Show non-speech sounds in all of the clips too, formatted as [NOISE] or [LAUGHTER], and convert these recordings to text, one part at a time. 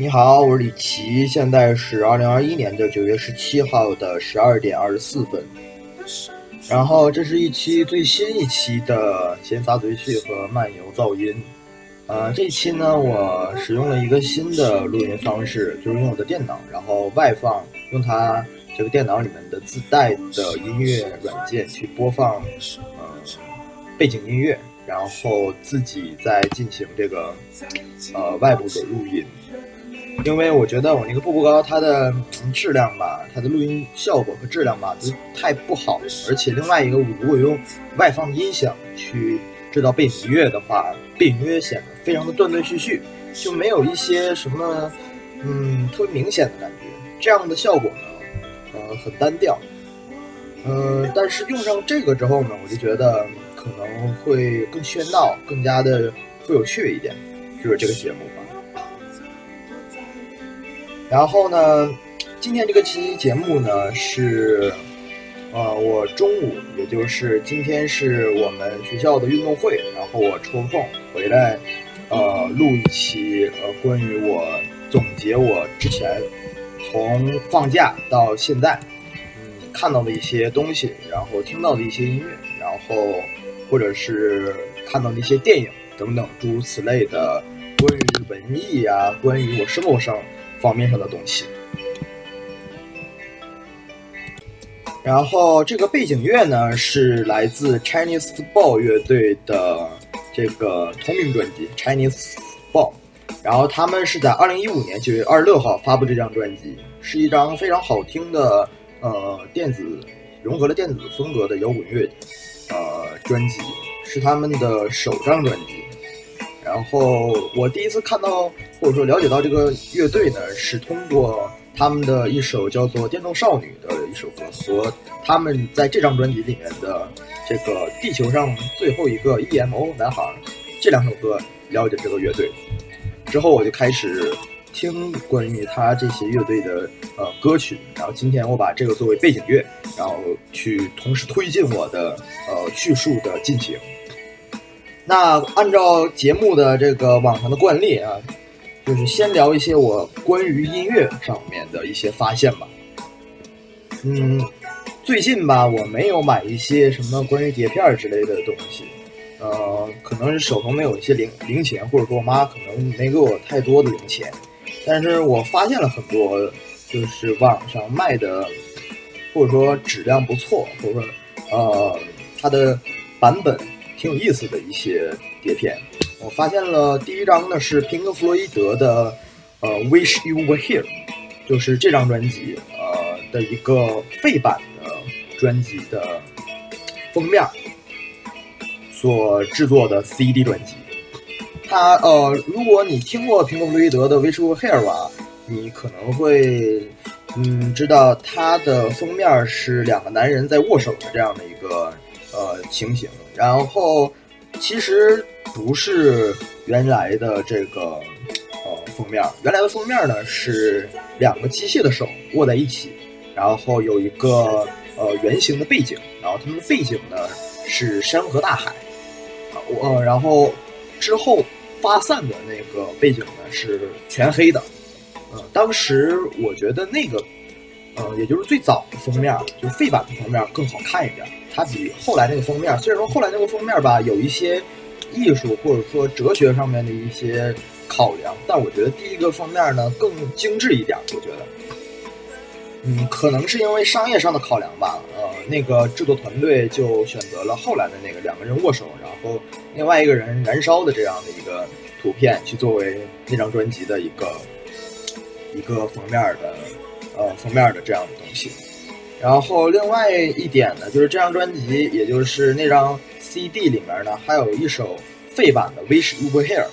你好，我是李琦，现在是二零二一年的九月十七号的十二点二十四分。然后这是一期最新一期的闲杂嘴絮和漫游噪音。呃，这期呢，我使用了一个新的录音方式，就是用我的电脑，然后外放，用它这个电脑里面的自带的音乐软件去播放，呃，背景音乐，然后自己再进行这个呃外部的录音。因为我觉得我那个步步高它的质量吧，它的录音效果和质量吧都太不好了。而且另外一个，我如果用外放音响去制造背景音乐的话，背景音乐显得非常的断断续续，就没有一些什么嗯特别明显的感觉。这样的效果呢，呃，很单调。呃，但是用上这个之后呢，我就觉得可能会更喧闹，更加的富有趣味一点，就是这个节目。然后呢，今天这个期节目呢是，呃，我中午，也就是今天是我们学校的运动会，然后我抽空回来，呃，录一期呃关于我总结我之前从放假到现在，嗯，看到的一些东西，然后听到的一些音乐，然后或者是看到的一些电影等等诸如此类的关于文艺啊，关于我生活上。方面上的东西，然后这个背景乐呢是来自 Chinese Football 乐队的这个同名专辑 Chinese Football，然后他们是在二零一五年九月二十六号发布这张专辑，是一张非常好听的呃电子融合了电子风格的摇滚乐呃专辑，是他们的首张专辑。然后我第一次看到或者说了解到这个乐队呢，是通过他们的一首叫做《电动少女》的一首歌和他们在这张专辑里面的这个《地球上最后一个 EMO 男孩》这两首歌了解这个乐队。之后我就开始听关于他这些乐队的呃歌曲，然后今天我把这个作为背景乐，然后去同时推进我的呃叙述的进行。那按照节目的这个往常的惯例啊，就是先聊一些我关于音乐上面的一些发现吧。嗯，最近吧，我没有买一些什么关于碟片之类的东西，呃，可能是手头没有一些零零钱，或者说我妈可能没给我太多的零钱。但是我发现了很多，就是网上卖的，或者说质量不错，或者说呃它的版本。挺有意思的一些碟片，我发现了第一张呢是平克·弗洛伊德的，呃，Wish You Were Here，就是这张专辑呃的一个废版的专辑的封面所制作的 CD 专辑。它呃，如果你听过平克·弗洛伊德的 Wish You Were Here 吧，你可能会嗯知道它的封面是两个男人在握手的这样的一个呃情形。然后，其实不是原来的这个呃封面，原来的封面呢是两个机械的手握在一起，然后有一个呃圆形的背景，然后他们的背景呢是山河大海，啊我然后之后发散的那个背景呢是全黑的，呃当时我觉得那个呃也就是最早的封面，就废版的封面更好看一点。它比后来那个封面，虽然说后来那个封面吧有一些艺术或者说哲学上面的一些考量，但我觉得第一个封面呢更精致一点。我觉得，嗯，可能是因为商业上的考量吧。呃，那个制作团队就选择了后来的那个两个人握手，然后另外一个人燃烧的这样的一个图片，去作为那张专辑的一个一个封面的呃封面的这样的东西。然后另外一点呢，就是这张专辑，也就是那张 CD 里面呢，还有一首废版的《Wish You Were Here》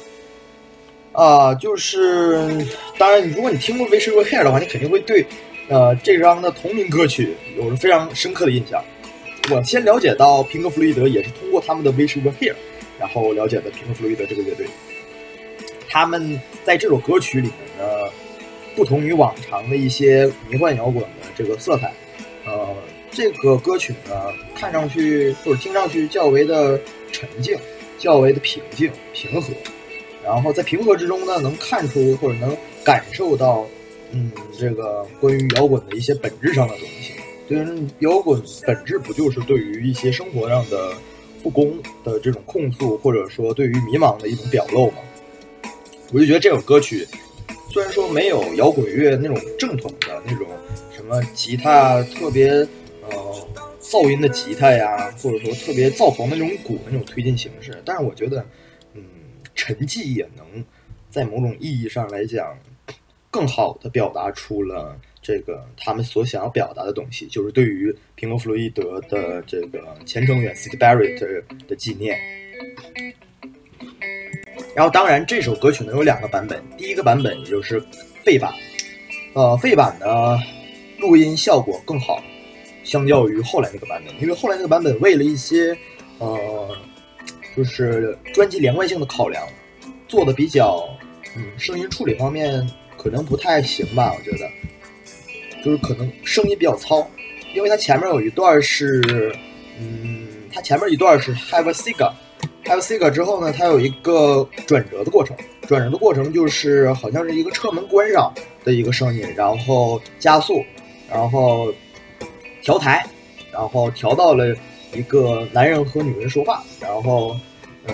啊，就是当然，如果你听过《Wish You Were Here》的话，你肯定会对呃这张的同名歌曲有着非常深刻的印象。我先了解到平克·弗洛伊德，也是通过他们的《Wish You Were Here》，然后了解的平克·弗洛伊德这个乐队。他们在这首歌曲里面呢，不同于往常的一些迷幻摇滚的这个色彩。呃，这个歌曲呢，看上去或者听上去较为的沉静，较为的平静平和，然后在平和之中呢，能看出或者能感受到，嗯，这个关于摇滚的一些本质上的东西。对，摇滚本质不就是对于一些生活上的不公的这种控诉，或者说对于迷茫的一种表露吗？我就觉得这首歌曲虽然说没有摇滚乐那种正统的那种什么吉他特别呃噪音的吉他呀，或者说特别躁狂的那种鼓的那种推进形式，但是我觉得，嗯，沉寂也能在某种意义上来讲，更好的表达出了。这个他们所想要表达的东西，就是对于平克·弗洛伊德的这个前成员 Sid Barrett 的纪念。然后，当然这首歌曲呢有两个版本，第一个版本也就是废版，呃，废版呢录音效果更好，相较于后来那个版本，因为后来那个版本为了一些呃，就是专辑连贯性的考量，做的比较嗯，声音处理方面可能不太行吧，我觉得。就是可能声音比较糙，因为它前面有一段是，嗯，它前面一段是 Have a cigar a cigar 之后呢，它有一个转折的过程，转折的过程就是好像是一个车门关上的一个声音，然后加速，然后调台，然后调到了一个男人和女人说话，然后，呃，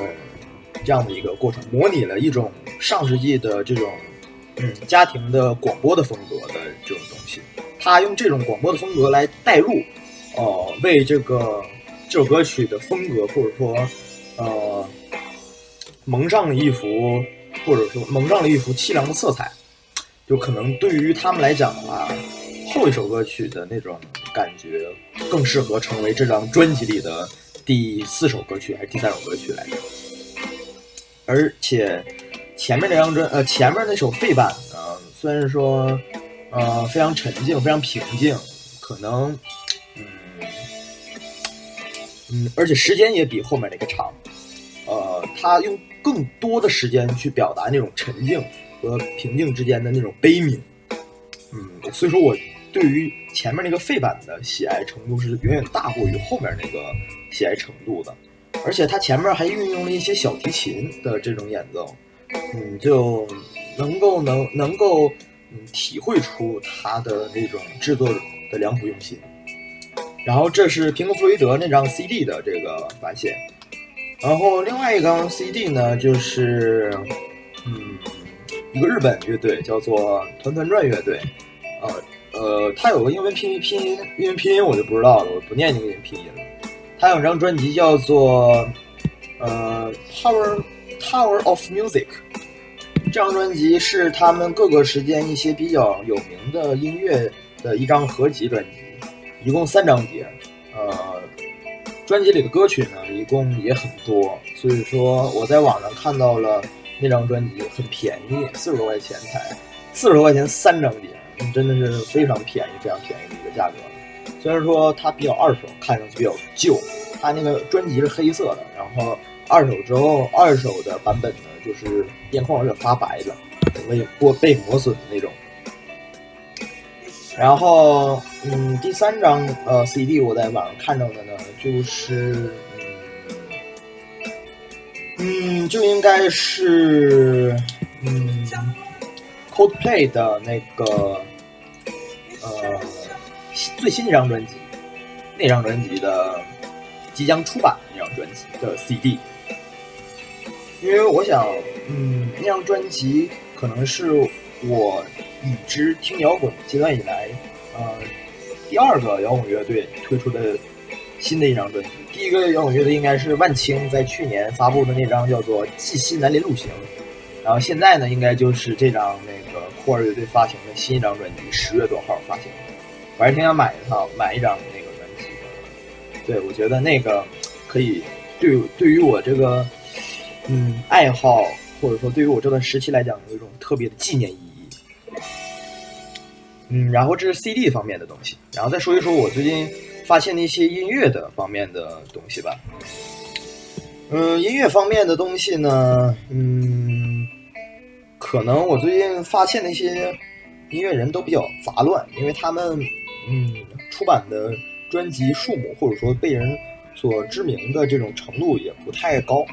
这样的一个过程，模拟了一种上世纪的这种，嗯，家庭的广播的风格的这种东西。他用这种广播的风格来带入，呃，为这个这首歌曲的风格或者说，呃，蒙上了一幅或者说蒙上了一幅凄凉的色彩，就可能对于他们来讲的话，后一首歌曲的那种感觉更适合成为这张专辑里的第四首歌曲还是第三首歌曲来着。而且前面那张专呃前面那首废版呢，虽然说。呃，非常沉静，非常平静，可能，嗯，嗯，而且时间也比后面那个长，呃，他用更多的时间去表达那种沉静和平静之间的那种悲悯，嗯，所以说我对于前面那个废版的喜爱程度是远远大过于后面那个喜爱程度的，而且他前面还运用了一些小提琴的这种演奏，嗯，就能够能能够嗯。体会出他的那种制作的良苦用心。然后这是平克·弗洛伊德那张 CD 的这个发现。然后另外一张 CD 呢，就是嗯，一个日本乐队叫做团团转乐队。呃呃，他有个英文拼音拼音英文拼音我就不知道了，我不念那个拼音了。他有张专辑叫做呃 Power Tower of Music。这张专辑是他们各个时间一些比较有名的音乐的一张合集专辑，一共三张碟。呃，专辑里的歌曲呢，一共也很多，所以说我在网上看到了那张专辑很便宜，四十多块钱才，四十多块钱三张碟，真的是非常便宜、非常便宜的一个价格。虽然说它比较二手，看上去比较旧，它那个专辑是黑色的，然后二手之后，二手的版本呢。就是边框有点发白了，整个也过被磨损的那种。然后，嗯，第三张呃 CD 我在网上看到的呢，就是嗯，就应该是嗯，Coldplay 的那个呃最新一张专辑，那张专辑的即将出版的那张专辑的 CD。因为我想，嗯，那张专辑可能是我已知听摇滚阶段以来，呃，第二个摇滚乐队推出的新的一张专辑。第一个摇滚乐队应该是万青在去年发布的那张叫做《寄西南林路行》，然后现在呢，应该就是这张那个酷儿乐队发行的新一张专辑，十月多号发行。我还挺想买一套，买一张那个专辑。对，我觉得那个可以对对于我这个。嗯，爱好或者说对于我这段时期来讲，有一种特别的纪念意义。嗯，然后这是 CD 方面的东西，然后再说一说我最近发现的一些音乐的方面的东西吧。嗯，音乐方面的东西呢，嗯，可能我最近发现那些音乐人都比较杂乱，因为他们嗯出版的专辑数目或者说被人所知名的这种程度也不太高。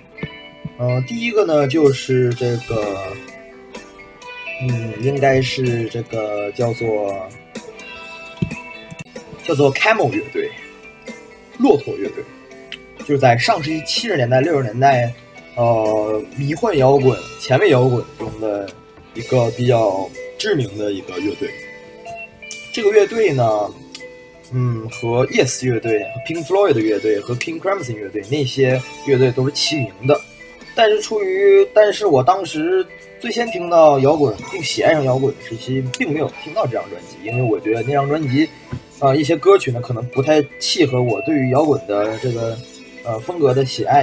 呃，第一个呢就是这个，嗯，应该是这个叫做叫做 Camel 乐队，骆驼乐队，就是在上世纪七十年代、六十年代，呃，迷幻摇滚、前卫摇滚中的一个比较知名的一个乐队。这个乐队呢，嗯，和 Yes 乐队、Pink Floyd 的乐队和 King Crimson 乐队那些乐队都是齐名的。但是出于，但是我当时最先听到摇滚并喜爱上摇滚的时期，并没有听到这张专辑，因为我觉得那张专辑，啊，一些歌曲呢可能不太契合我对于摇滚的这个呃风格的喜爱，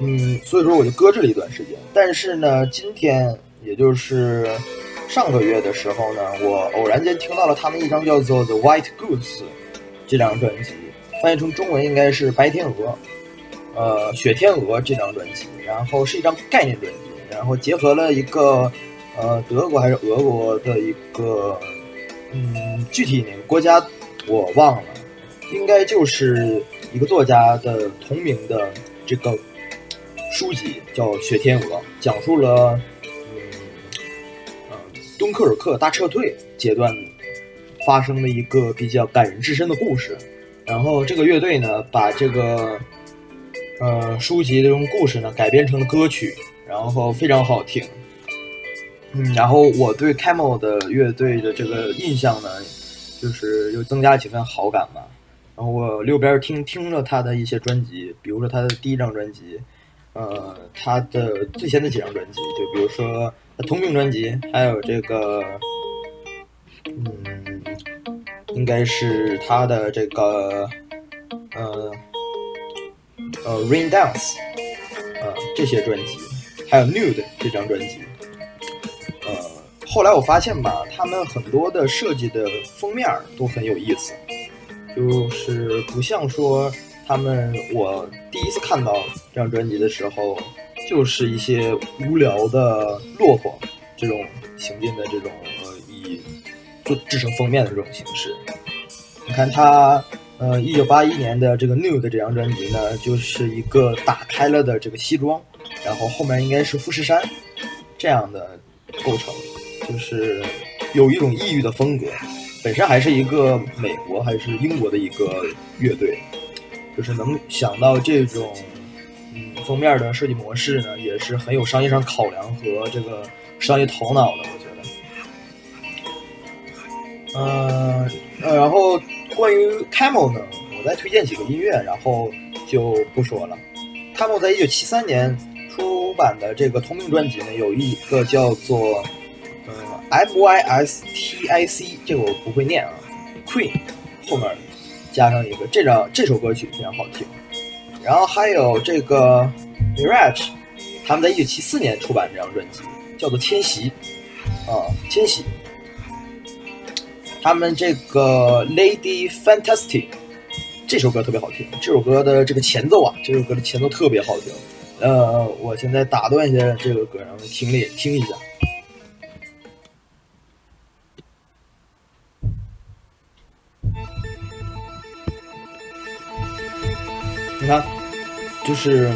嗯，所以说我就搁置了一段时间。但是呢，今天也就是上个月的时候呢，我偶然间听到了他们一张叫做《The White Goods》这张专辑，翻译成中文应该是《白天鹅》。呃，雪天鹅这张专辑，然后是一张概念专辑，然后结合了一个呃德国还是俄国的一个嗯具体哪个国家我忘了，应该就是一个作家的同名的这个书籍叫《雪天鹅》，讲述了嗯呃敦刻尔克大撤退阶段发生的一个比较感人至深的故事，然后这个乐队呢把这个。呃，书籍这种故事呢，改编成了歌曲，然后非常好听。嗯，然后我对 Camel 的乐队的这个印象呢，就是又增加几分好感吧。然后我六边听听了他的一些专辑，比如说他的第一张专辑，呃，他的最先的几张专辑，就比如说他同名专辑，还有这个，嗯，应该是他的这个，呃。呃，Rain Dance，呃，这些专辑，还有 Nude 这张专辑，呃，后来我发现吧，他们很多的设计的封面都很有意思，就是不像说他们我第一次看到这张专辑的时候，就是一些无聊的骆驼这种行进的这种呃以做制成封面的这种形式，你看他。呃，一九八一年的这个《New》的这张专辑呢，就是一个打开了的这个西装，然后后面应该是富士山这样的构成，就是有一种异域的风格。本身还是一个美国还是英国的一个乐队，就是能想到这种嗯封面的设计模式呢，也是很有商业上考量和这个商业头脑的，我觉得。嗯，然后。关于 Camel 呢，我再推荐几个音乐，然后就不说了。Camel 在一九七三年出版的这个同名专辑呢，有一个叫做呃 M Y S T I C，这个我不会念啊，Queen 后面加上一个，这张这首歌曲非常好听。然后还有这个 Mirage，他们在一九七四年出版这张专辑，叫做《迁徙》啊，《迁徙》。他们这个 Lady Fantastic 这首歌特别好听，这首歌的这个前奏啊，这首歌的前奏特别好听。呃，我现在打断一下这个歌，然后听了听一下。你看，就是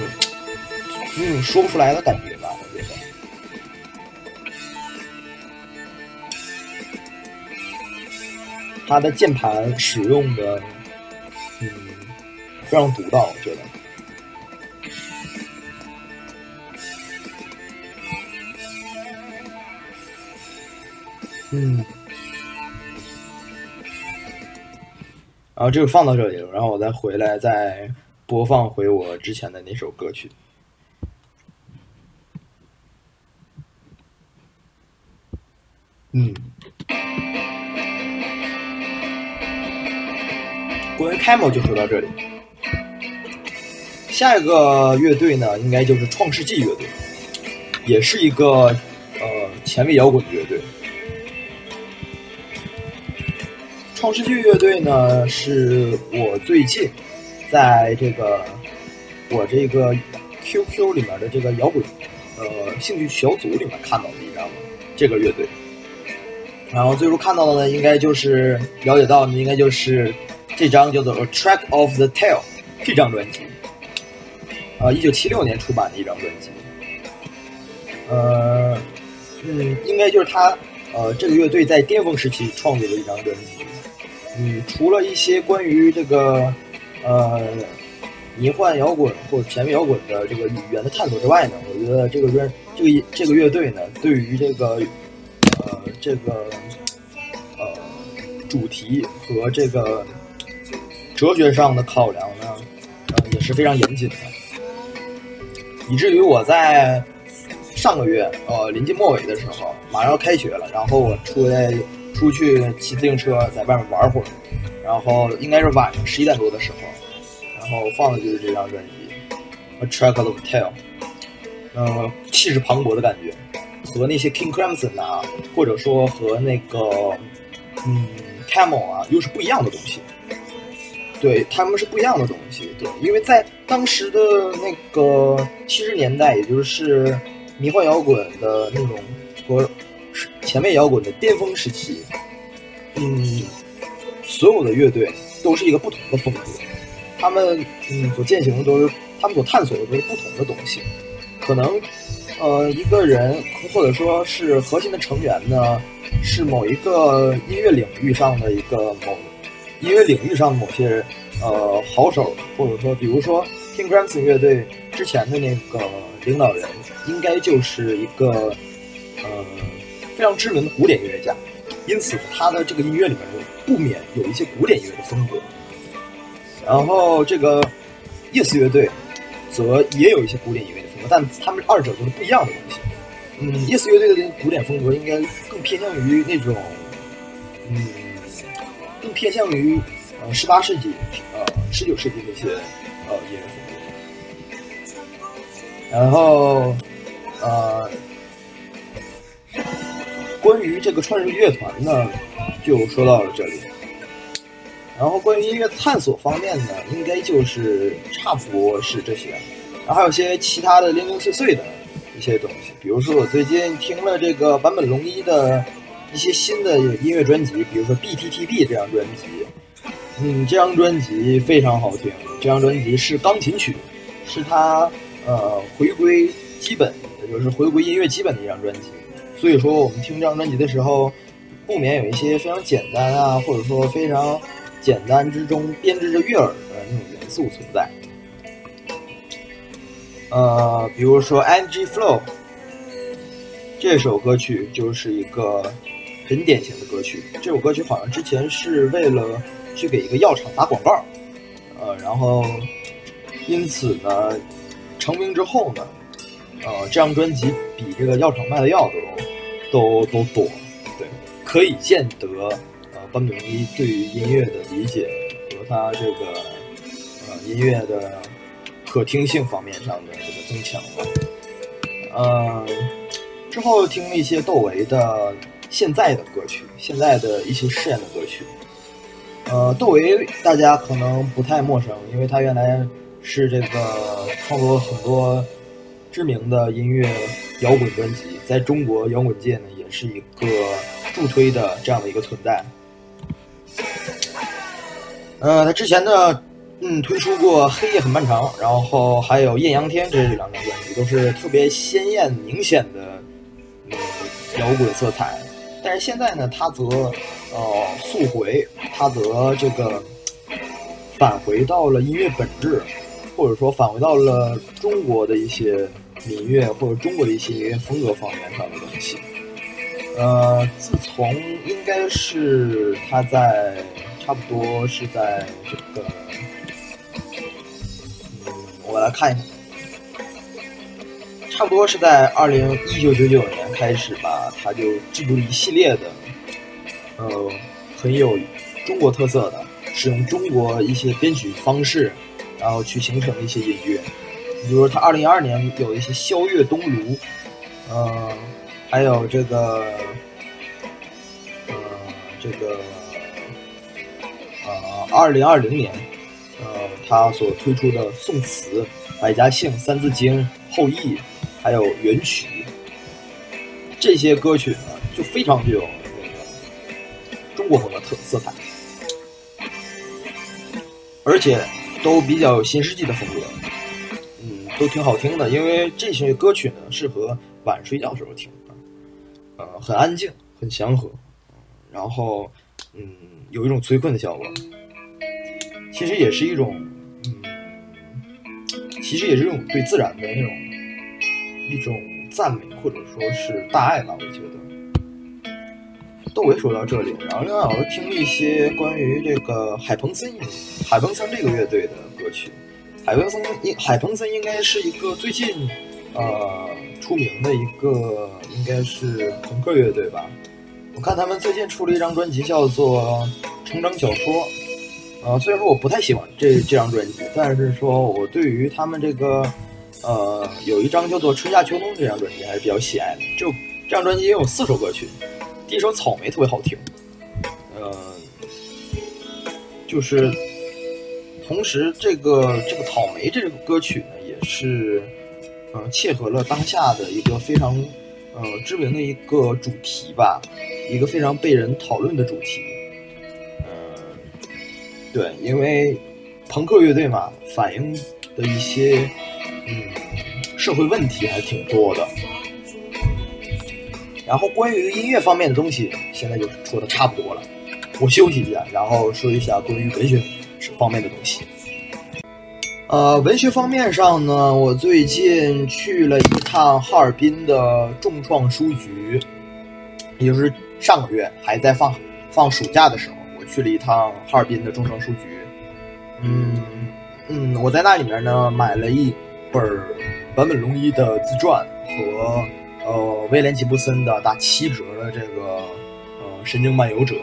那种说不出来的感觉吧，我觉得。它的键盘使用的，嗯，非常独到，我觉得。嗯，然后这个放到这里了，然后我再回来再播放回我之前的那首歌曲。嗯。关于 Camel 就说到这里，下一个乐队呢，应该就是创世纪乐队，也是一个呃前卫摇滚乐队。创世纪乐队呢，是我最近在这个我这个 QQ 里面的这个摇滚呃兴趣小组里面看到的一张这个乐队，然后最初看到的呢，应该就是了解到的，应该就是。这张叫做《A Track of the Tail》这张专辑，啊，一九七六年出版的一张专辑。呃，嗯，应该就是他呃这个乐队在巅峰时期创作的一张专辑。嗯，除了一些关于这个呃迷幻摇滚或者前卫摇滚的这个语言的探索之外呢，我觉得这个专这个这个乐队呢，对于这个呃这个呃主题和这个哲学上的考量呢，呃也是非常严谨的，以至于我在上个月呃临近末尾的时候，马上要开学了，然后我出来。出去骑自行车，在外面玩会儿，然后应该是晚上十一点多的时候，然后放的就是这张专辑《A Track of Tale》，嗯，气势磅礴的感觉，和那些 King Crimson 啊，或者说和那个嗯 Camel 啊，又是不一样的东西。对，他们是不一样的东西。对，因为在当时的那个七十年代，也就是迷幻摇滚的那种和。前卫摇滚的巅峰时期，嗯，所有的乐队都是一个不同的风格，他们嗯所践行的都是，他们所探索的都是不同的东西。可能呃一个人或者说是核心的成员呢，是某一个音乐领域上的一个某音乐领域上的某些呃好手，或者说比如说 King Crimson 乐队之前的那个领导人，应该就是一个呃。非常知名的古典音乐家，因此他的这个音乐里面不免有一些古典音乐的风格。然后这个 Yes 乐队则也有一些古典音乐的风格，但他们二者都是不一样的东西。嗯，Yes 乐队的古典风格应该更偏向于那种，嗯，更偏向于呃十八世纪呃十九世纪那些呃音乐风格。然后呃。关于这个创世乐团呢，就说到了这里。然后关于音乐探索方面呢，应该就是差不多是这些。然后还有些其他的零零碎碎的一些东西，比如说我最近听了这个坂本龙一的一些新的音乐专辑，比如说 BTTB 这张专辑。嗯，这张专辑非常好听。这张专辑是钢琴曲，是他呃回归基本，也就是回归音乐基本的一张专辑。所以说，我们听这张专辑的时候，不免有一些非常简单啊，或者说非常简单之中编织着悦耳的那种元素存在。呃，比如说《Energy Flow》这首歌曲就是一个很典型的歌曲。这首歌曲好像之前是为了去给一个药厂打广告，呃，然后因此呢，成名之后呢。呃，这张专辑比这个药厂卖的药都都都多，对，可以见得呃，坂本龙一对于音乐的理解和他这个呃音乐的可听性方面上的这个增强吧。呃，之后听了一些窦唯的现在的歌曲，现在的一些试验的歌曲。呃，窦唯大家可能不太陌生，因为他原来是这个创作很多。知名的音乐摇滚专辑，在中国摇滚界呢，也是一个助推的这样的一个存在。呃，他之前呢，嗯，推出过《黑夜很漫长》，然后还有《艳阳天》这两张专辑，都是特别鲜艳明显的嗯摇滚色彩。但是现在呢，他则呃速回，他则这个返回到了音乐本质，或者说返回到了中国的一些。民乐或者中国的一些音乐风格方面上的东西，呃，自从应该是他在差不多是在这个，嗯，我来看一下，差不多是在二零一九九九年开始吧，他就制作了一系列的，呃，很有中国特色的，使用中国一些编曲方式，然后去形成的一些音乐。比如他二零二二年有一些《萧月东炉》，呃，还有这个，呃，这个，呃，二零二零年，呃，他所推出的《宋词》《百家姓》《三字经》《后羿》，还有《元曲》这些歌曲呢，就非常具有那个中国风的特色彩，而且都比较有新世纪的风格。都挺好听的，因为这些歌曲呢适合晚睡觉时候听。呃，很安静，很祥和，然后嗯，有一种催困的效果。其实也是一种，嗯，其实也是一种对自然的那种一种赞美，或者说是大爱吧。我觉得。窦唯说到这里，然后另外我又听了一些关于这个海鹏森，海鹏森这个乐队的歌曲。海鹏森应海鹏森应该是一个最近呃出名的一个，应该是朋克乐队吧。我看他们最近出了一张专辑，叫做《成长小说》。呃，虽然说我不太喜欢这这张专辑，但是说我对于他们这个，呃，有一张叫做《春夏秋冬》这张专辑还是比较喜爱的。就这张专辑有四首歌曲，第一首《草莓》特别好听，呃，就是同时这个这个《草莓》这个歌曲呢，也是，呃，切合了当下的一个非常呃知名的一个主题吧，一个非常被人讨论的主题。嗯对，因为朋克乐队嘛，反映的一些嗯社会问题还挺多的。然后关于音乐方面的东西，现在就说的差不多了。我休息一下，然后说一下关于文学方面的东西。呃，文学方面上呢，我最近去了一趟哈尔滨的众创书局，也就是上个月还在放放暑假的时候。我去了一趟哈尔滨的众创书局，嗯嗯，我在那里面呢买了一本坂本龙一的自传和呃威廉吉布森的打七折的这个呃神经漫游者，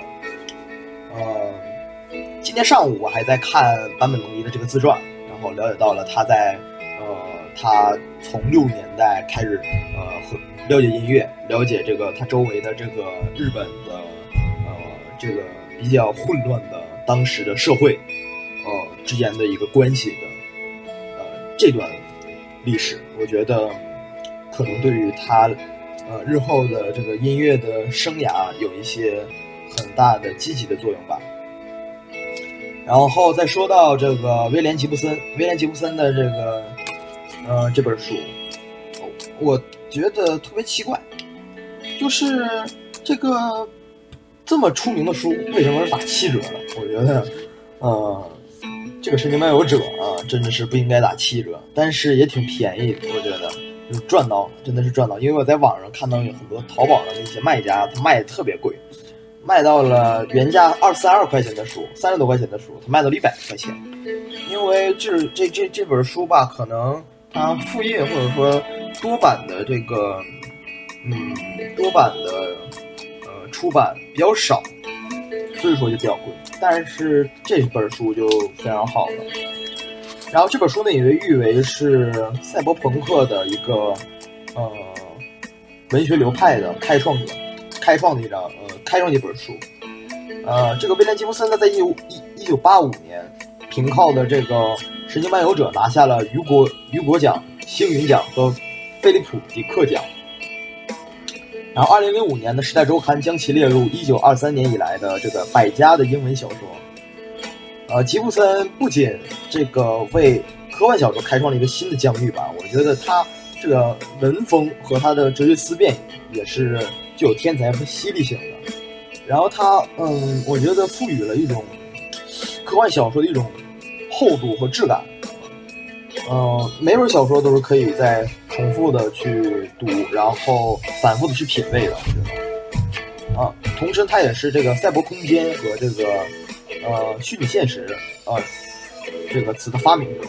今天上午我还在看坂本龙一的这个自传，然后了解到了他在呃他从六十年代开始呃和了解音乐，了解这个他周围的这个日本的呃这个。比较混乱的当时的社会，呃之间的一个关系的，呃这段历史，我觉得可能对于他，呃日后的这个音乐的生涯有一些很大的积极的作用吧。然后再说到这个威廉吉布森，威廉吉布森的这个，呃这本书，我觉得特别奇怪，就是这个。这么出名的书，为什么是打七折呢？我觉得，呃，这个《神经漫游者》啊，真的是不应该打七折，但是也挺便宜。我觉得，就赚到了，真的是赚到。因为我在网上看到有很多淘宝的那些卖家，他卖的特别贵，卖到了原价二三二块钱的书，三十多块钱的书，他卖到了一百块钱。因为这这这这本书吧，可能它复印或者说多版的这个，嗯，多版的呃。出版比较少，所以说就比较贵。但是这本书就非常好了。然后这本书呢，也被誉为是赛博朋克的一个呃文学流派的开创者，开创的一张呃开创一本书。呃，这个威廉吉布森呢，在一九一一九八五年凭靠的这个《神经漫游者》拿下了雨果雨果奖、星云奖和菲利普迪克奖。然后，二零零五年的《时代周刊》将其列入一九二三年以来的这个百家的英文小说。呃，吉布森不仅这个为科幻小说开创了一个新的疆域吧，我觉得他这个文风和他的哲学思辨也是具有天才和犀利性的。然后他，嗯，我觉得赋予了一种科幻小说的一种厚度和质感。嗯，每本小说都是可以再重复的去读，然后反复的去品味的。啊，同时它也是这个赛博空间和这个呃虚拟现实啊这个词的发明者。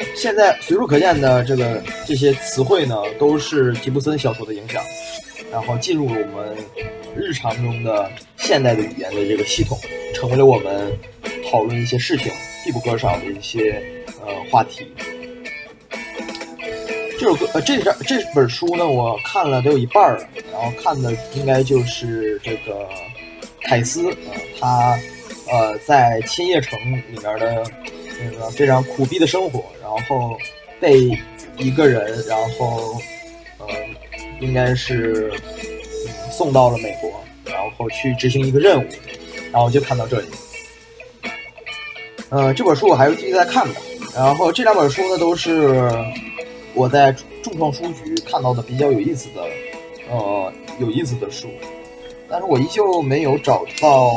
[LAUGHS] 现在随处可见的这个这些词汇呢，都是吉布森小说的影响，然后进入了我们日常中的现代的语言的这个系统，成为了我们讨论一些事情必不可少的一些。呃，话题。这首歌，呃，这张这本书呢，我看了得有一半了。然后看的应该就是这个凯斯，呃，他呃在千叶城里面的那个非常苦逼的生活，然后被一个人，然后呃，应该是嗯送到了美国，然后去执行一个任务，然后就看到这里。呃，这本书我还是继续在看的。然后这两本书呢，都是我在众创书局看到的比较有意思的，呃，有意思的书，但是我依旧没有找到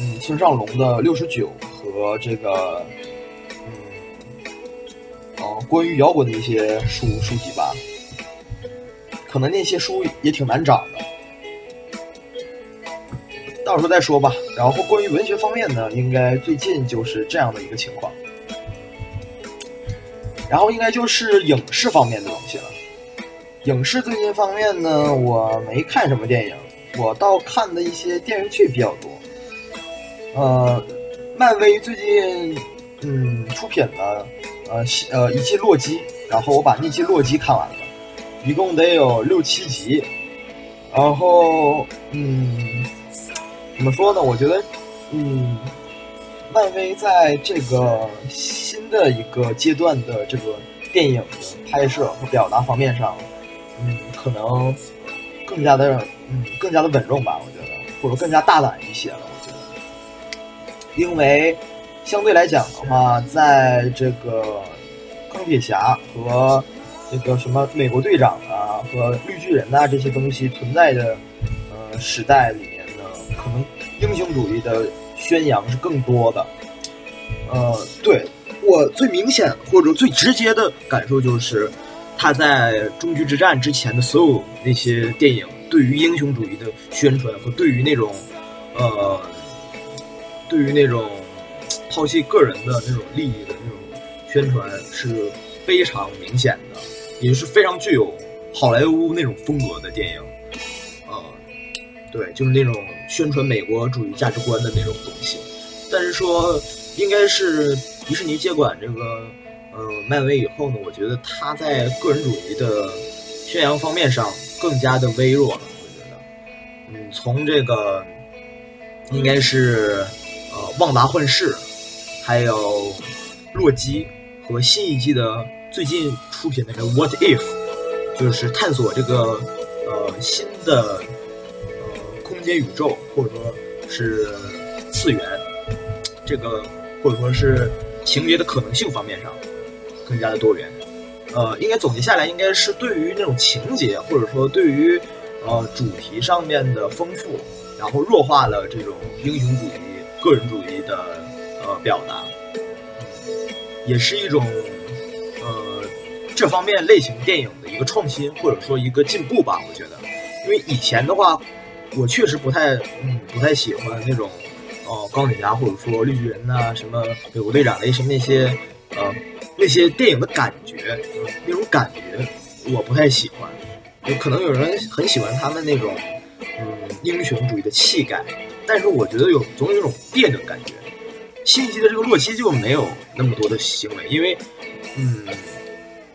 嗯村上龙的六十九和这个呃关于摇滚的一些书书籍吧，可能那些书也挺难找的。到时候再说吧。然后关于文学方面呢，应该最近就是这样的一个情况。然后应该就是影视方面的东西了。影视最近方面呢，我没看什么电影，我倒看的一些电视剧比较多。呃，漫威最近嗯出品了呃呃一季洛基，然后我把那季洛基看完了，一共得有六七集。然后嗯。怎么说呢？我觉得，嗯，漫威在这个新的一个阶段的这个电影的拍摄和表达方面上，嗯，可能更加的，嗯，更加的稳重吧。我觉得，或者更加大胆一些了。我觉得，因为相对来讲的话，在这个钢铁侠和这个什么美国队长啊和绿巨人呐这些东西存在的呃时代里面呢。可能英雄主义的宣扬是更多的，呃，对我最明显或者最直接的感受就是，他在终局之战之前的所有那些电影，对于英雄主义的宣传和对于那种，呃，对于那种抛弃个人的那种利益的那种宣传是非常明显的，也是非常具有好莱坞那种风格的电影。呃对，就是那种宣传美国主义价值观的那种东西，但是说应该是迪士尼接管这个，呃，漫威以后呢，我觉得他在个人主义的宣扬方面上更加的微弱了。我觉得，嗯，从这个应该是呃旺达幻视，还有洛基和新一季的最近出品的这个 What If，就是探索这个呃新的呃。空间宇宙，或者说是次元，这个或者说是情节的可能性方面上更加的多元。呃，应该总结下来，应该是对于那种情节，或者说对于呃主题上面的丰富，然后弱化了这种英雄主义、个人主义的呃表达，也是一种呃这方面类型电影的一个创新，或者说一个进步吧。我觉得，因为以前的话。我确实不太，嗯，不太喜欢那种，哦，钢铁侠或者说绿巨人呐，什么美国队长雷神那些，呃，那些电影的感觉，那种感觉我不太喜欢。就可能有人很喜欢他们那种，嗯，英雄主义的气概，但是我觉得有总有一种别扭感觉。信息的这个洛基就没有那么多的行为，因为，嗯，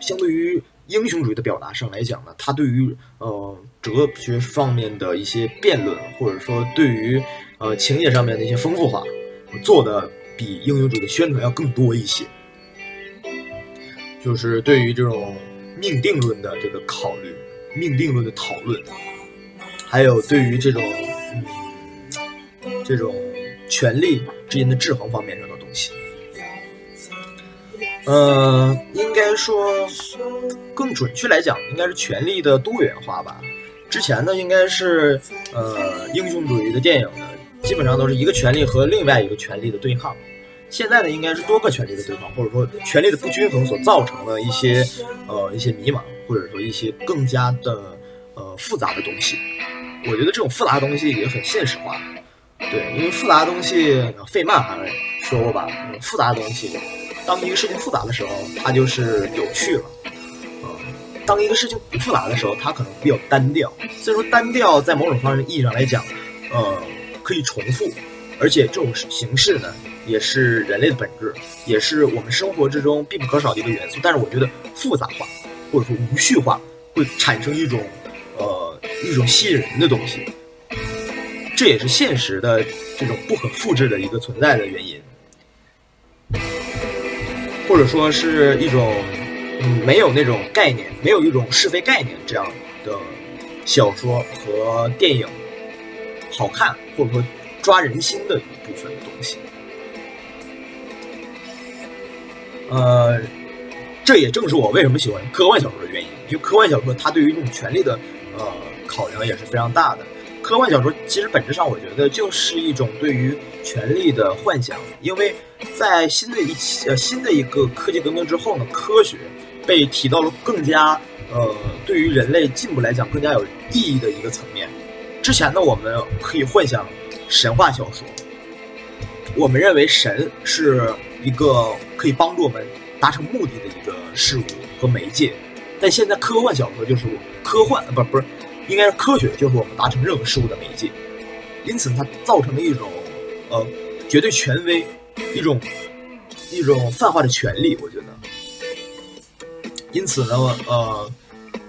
相对于。英雄主义的表达上来讲呢，他对于呃哲学方面的一些辩论，或者说对于呃情节上面的一些丰富化，做的比英雄主义的宣传要更多一些。就是对于这种命定论的这个考虑，命定论的讨论，还有对于这种嗯这种权利之间的制衡方面上的东西。呃，应该说，更准确来讲，应该是权力的多元化吧。之前呢，应该是呃英雄主义的电影呢，基本上都是一个权力和另外一个权力的对抗。现在呢，应该是多个权力的对抗，或者说权力的不均衡所造成的一些呃一些迷茫，或者说一些更加的呃复杂的东西。我觉得这种复杂的东西也很现实化，对，因为复杂的东西，费曼还说过吧，复杂的东西。当一个事情复杂的时候，它就是有趣了，嗯，当一个事情不复杂的时候，它可能比较单调。所以说，单调在某种方面意义上来讲，呃，可以重复，而且这种形式呢，也是人类的本质，也是我们生活之中必不可少的一个元素。但是，我觉得复杂化或者说无序化会产生一种呃一种吸引人的东西，这也是现实的这种不可复制的一个存在的原因。或者说是一种，嗯，没有那种概念，没有一种是非概念这样的小说和电影好看，或者说抓人心的一部分的东西。呃，这也正是我为什么喜欢科幻小说的原因，因为科幻小说它对于这种权力的呃考量也是非常大的。科幻小说其实本质上，我觉得就是一种对于权力的幻想，因为在新的一期呃新的一个科技革命之后呢，科学被提到了更加呃对于人类进步来讲更加有意义的一个层面。之前呢，我们可以幻想神话小说，我们认为神是一个可以帮助我们达成目的的一个事物和媒介，但现在科幻小说就是科幻，不不是。应该是科学，就是我们达成任何事物的媒介，因此它造成了一种，呃，绝对权威，一种一种泛化的权利，我觉得。因此呢，呃，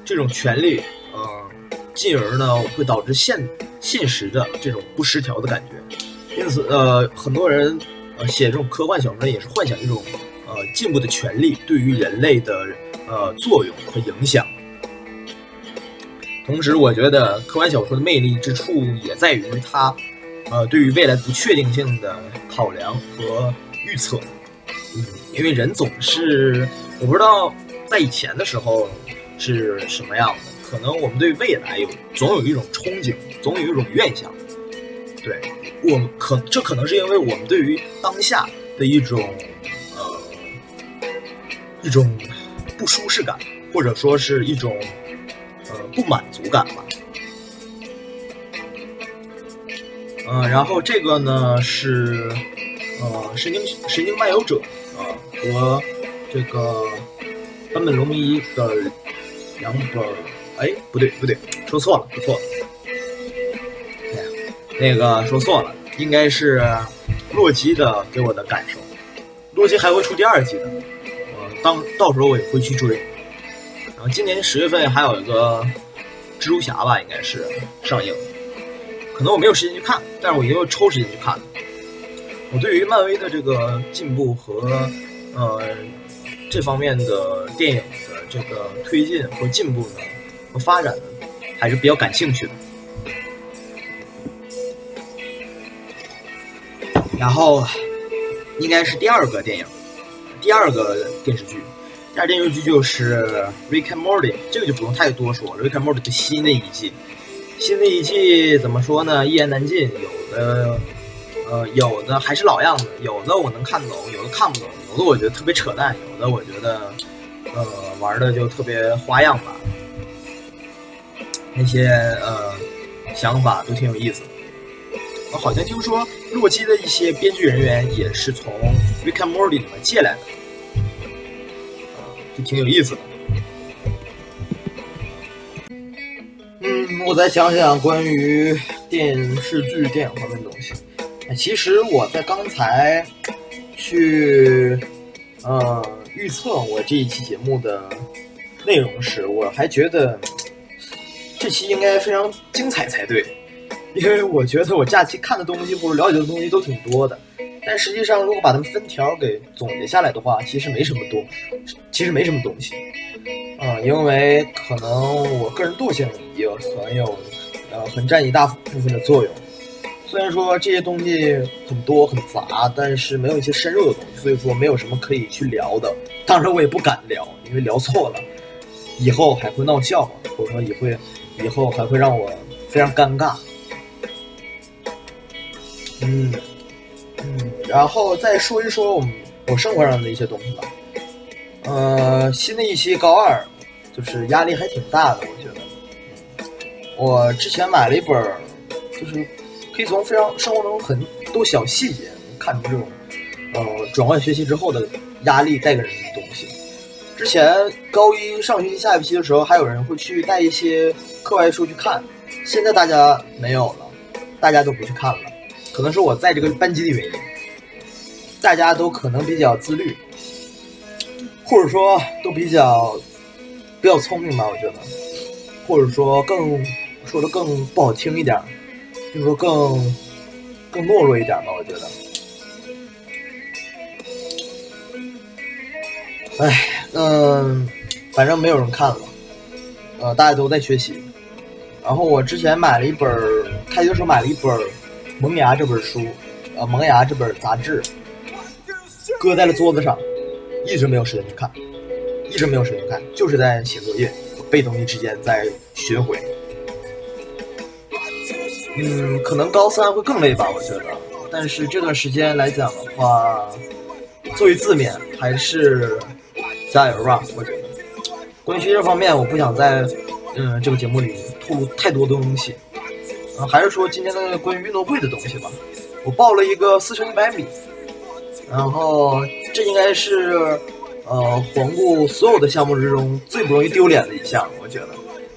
这种权利，呃，进而呢会导致现现实的这种不失调的感觉。因此，呃，很多人呃写这种科幻小说也是幻想一种呃进步的权利对于人类的呃作用和影响。同时，我觉得科幻小说的魅力之处也在于它，呃，对于未来不确定性的考量和预测。嗯，因为人总是，我不知道在以前的时候是什么样的，可能我们对未来有总有一种憧憬，总有一种愿想。对我们可这可能是因为我们对于当下的一种呃一种不舒适感，或者说是一种。呃，不满足感吧。嗯，然后这个呢是呃神经神经漫游者啊和这个坂本龙一的两本，哎，不对不对，说错了说错了，哎呀，那个说错了，应该是洛基的给我的感受。洛基还会出第二季的，呃，当到时候我也会去追。然后今年十月份还有一个蜘蛛侠吧，应该是上映。可能我没有时间去看，但是我一定会抽时间去看。我对于漫威的这个进步和呃这方面的电影的这个推进和进步呢和发展呢，还是比较感兴趣的。然后应该是第二个电影，第二个电视剧。第二电视剧就是《Rick and Morty》，这个就不用太多说，《Rick and Morty》的新的一季，新的一季怎么说呢？一言难尽，有的，呃，有的还是老样子，有的我能看懂，有的看不懂，有的我觉得特别扯淡，有的我觉得，呃，玩的就特别花样吧，那些呃想法都挺有意思。我好像听说洛基的一些编剧人员也是从《Rick and Morty》里面借来的。挺有意思的。嗯，我再想想关于电视剧、电影方面的东西。其实我在刚才去呃预测我这一期节目的内容时，我还觉得这期应该非常精彩才对，因为我觉得我假期看的东西或者了解的东西都挺多的。但实际上，如果把它们分条给总结下来的话，其实没什么多，其实没什么东西。嗯，因为可能我个人惰性也很有，呃，很占一大部分的作用。虽然说这些东西很多很杂，但是没有一些深入的东西，所以说没有什么可以去聊的。当然，我也不敢聊，因为聊错了，以后还会闹笑话，或者说也会，以后还会让我非常尴尬。嗯。嗯，然后再说一说我们我生活上的一些东西吧。呃，新的一期高二，就是压力还挺大的，我觉得。我之前买了一本，就是可以从非常生活中很多小细节看出这种，呃，转换学习之后的压力带给人的东西。之前高一上学期下学期的时候，还有人会去带一些课外书去看，现在大家没有了，大家都不去看了。可能是我在这个班级的原因，大家都可能比较自律，或者说都比较比较聪明吧，我觉得，或者说更说的更不好听一点，就是说更更懦弱一点吧，我觉得。哎，嗯，反正没有人看了，呃，大家都在学习。然后我之前买了一本，开学时候买了一本。《萌芽》这本书，呃，《萌芽》这本杂志，搁在了桌子上，一直没有时间去看，一直没有时间看，就是在写作业、背东西之间在巡回。嗯，可能高三会更累吧，我觉得。但是这段时间来讲的话，作为字面，还是加油吧，我觉得。关于学习方面，我不想在嗯这个节目里透露太多东西。还是说今天的关于运动会的东西吧。我报了一个四乘一百米，然后这应该是呃环顾所有的项目之中最不容易丢脸的一项，我觉得。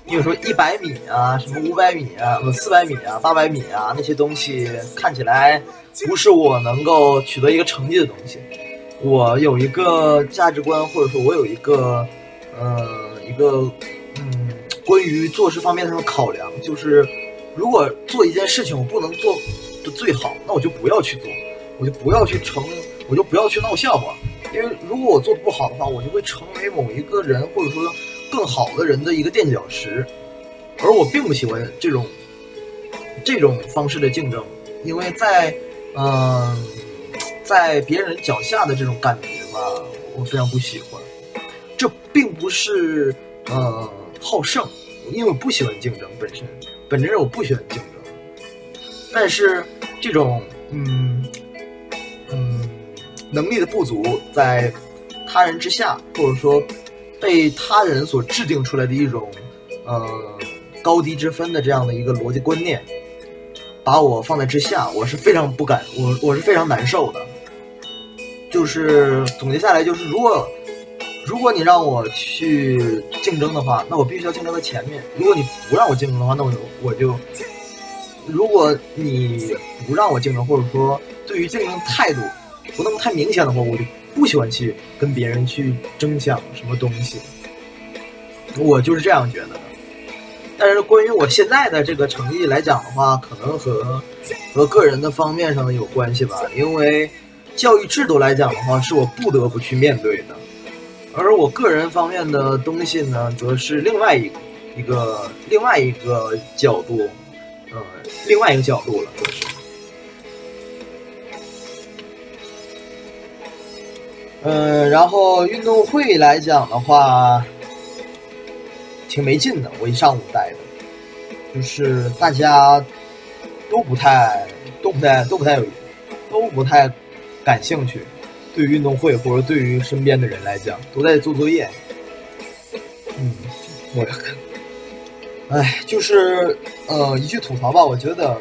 因为说一百米啊，什么五百米啊，不四百米啊，八百米啊，那些东西看起来不是我能够取得一个成绩的东西。我有一个价值观，或者说我有一个。呃，一个嗯，关于做事方面上的考量，就是如果做一件事情我不能做的最好，那我就不要去做，我就不要去成，我就不要去闹笑话。因为如果我做的不好的话，我就会成为某一个人或者说更好的人的一个垫脚石，而我并不喜欢这种这种方式的竞争，因为在嗯，在别人脚下的这种感觉吧，我非常不喜欢。这并不是呃好胜，因为我不喜欢竞争本身，本质上我不喜欢竞争。但是这种嗯嗯能力的不足，在他人之下，或者说被他人所制定出来的一种呃高低之分的这样的一个逻辑观念，把我放在之下，我是非常不敢，我我是非常难受的。就是总结下来，就是如果。如果你让我去竞争的话，那我必须要竞争在前面。如果你不让我竞争的话，那我就我就，如果你不让我竞争，或者说对于竞争态度不那么太明显的话，我就不喜欢去跟别人去争抢什么东西。我就是这样觉得的。但是关于我现在的这个成绩来讲的话，可能和和个人的方面上的有关系吧。因为教育制度来讲的话，是我不得不去面对的。而我个人方面的东西呢，则是另外一个一个另外一个角度，呃，另外一个角度了，就是。嗯，然后运动会来讲的话，挺没劲的。我一上午待的，就是大家都不太、都不太、都不太有、都不太感兴趣。对于运动会或者对于身边的人来讲，都在做作业。嗯，我，哎，就是呃，一句吐槽吧，我觉得，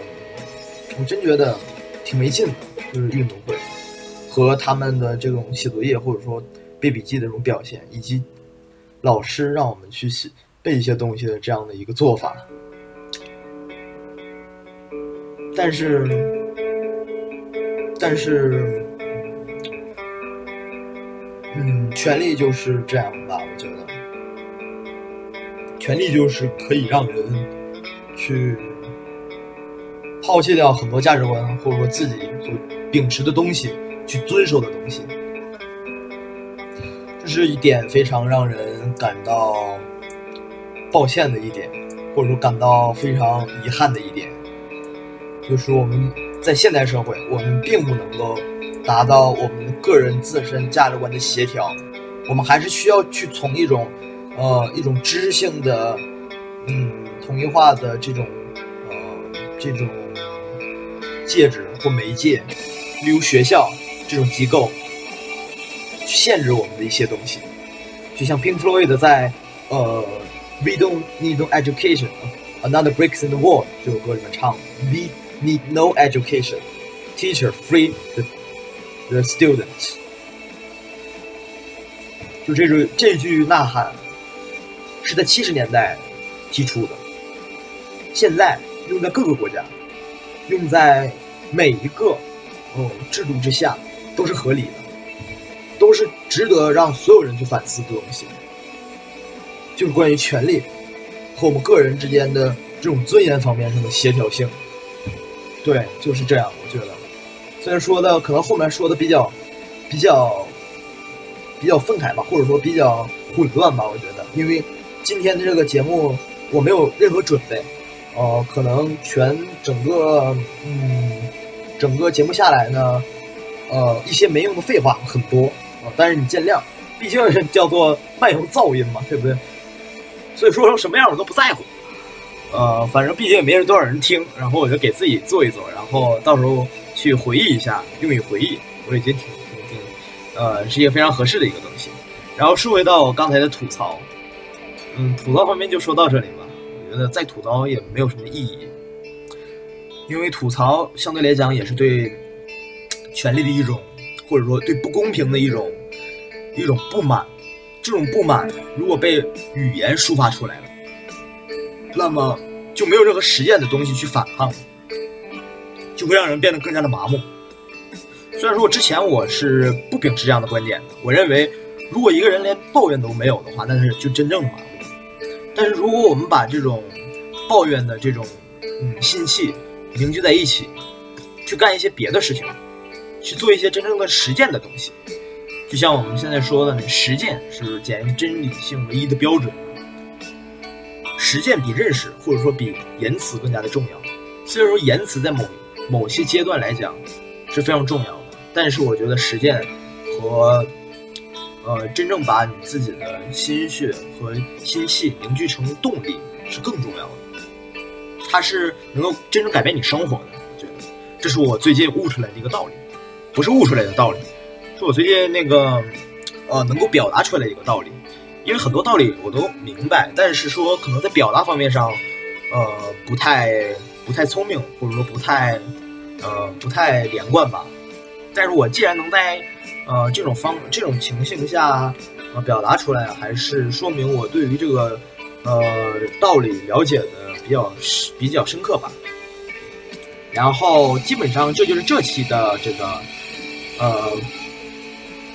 我真觉得挺没劲的，就是运动会和他们的这种写作业或者说背笔记的这种表现，以及老师让我们去写背一些东西的这样的一个做法。但是，但是。嗯，权力就是这样吧，我觉得，权力就是可以让人去抛弃掉很多价值观，或者说自己所秉持的东西，去遵守的东西，这是一点非常让人感到抱歉的一点，或者说感到非常遗憾的一点，就是我们在现代社会，我们并不能够。达到我们个人自身价值观的协调，我们还是需要去从一种，呃，一种知识性的，嗯，统一化的这种，呃，这种介质或媒介，例如学校这种机构，去限制我们的一些东西。就像 Pink Floyd 在呃，We don't need no education，Another breaks in the wall 这首歌里面唱，We need no education，Teacher free the The students，就这句这句呐喊，是在七十年代提出的，现在用在各个国家，用在每一个嗯制度之下，都是合理的，都是值得让所有人去反思的东西。就是关于权利和我们个人之间的这种尊严方面上的协调性，对，就是这样，虽然说的可能后面说的比较，比较，比较愤慨吧，或者说比较混乱吧，我觉得，因为今天的这个节目我没有任何准备，呃，可能全整个，嗯，整个节目下来呢，呃，一些没用的废话很多啊，但是你见谅，毕竟 [LAUGHS] 叫做漫游噪音嘛，对不对？所以说成什么样我都不在乎，呃，反正毕竟也没人多少人听，然后我就给自己做一做，然后到时候去回忆一下，用以回忆，我也觉得挺挺挺，呃，是一个非常合适的一个东西。然后说回到我刚才的吐槽，嗯，吐槽方面就说到这里吧。我觉得再吐槽也没有什么意义，因为吐槽相对来讲也是对权力的一种，或者说对不公平的一种一种不满。这种不满如果被语言抒发出来了，那么就没有任何实践的东西去反抗，就会让人变得更加的麻木。虽然说之前我是不秉持这样的观点的，我认为如果一个人连抱怨都没有的话，那是就真正的麻木。但是如果我们把这种抱怨的这种嗯心气凝聚在一起，去干一些别的事情，去做一些真正的实践的东西。就像我们现在说的，那实践是检验真理性唯一的标准。实践比认识或者说比言辞更加的重要。虽然说言辞在某某些阶段来讲是非常重要的，但是我觉得实践和呃真正把你自己的心血和心气凝聚成动力是更重要的。它是能够真正改变你生活的。我觉得这是我最近悟出来的一个道理，不是悟出来的道理。是我最近那个，呃，能够表达出来的一个道理，因为很多道理我都明白，但是说可能在表达方面上，呃，不太不太聪明，或者说不太，呃，不太连贯吧。但是我既然能在，呃，这种方这种情形下，呃，表达出来，还是说明我对于这个，呃，道理了解的比较比较深刻吧。然后基本上这就是这期的这个，呃。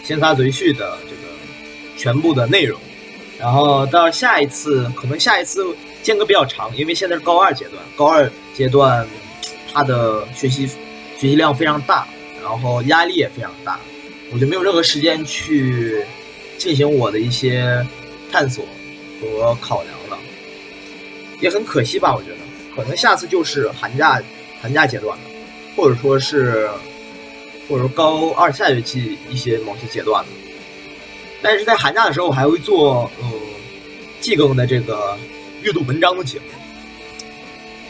先发随序的这个全部的内容，然后到下一次，可能下一次间隔比较长，因为现在是高二阶段，高二阶段他的学习学习量非常大，然后压力也非常大，我就没有任何时间去进行我的一些探索和考量了，也很可惜吧？我觉得可能下次就是寒假寒假阶段了，或者说是。或者说高二下学期一些某些阶段了，但是在寒假的时候，我还会做嗯季更的这个阅读文章的节目。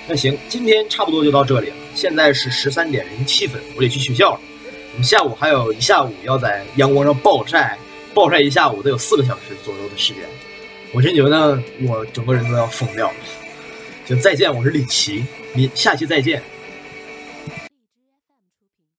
那行，今天差不多就到这里了。现在是十三点零七分，我得去学校了。我们下午还有一下午要在阳光上暴晒，暴晒一下午得有四个小时左右的时间。我真觉得我整个人都要疯掉了。就再见，我是李琦，你下期再见。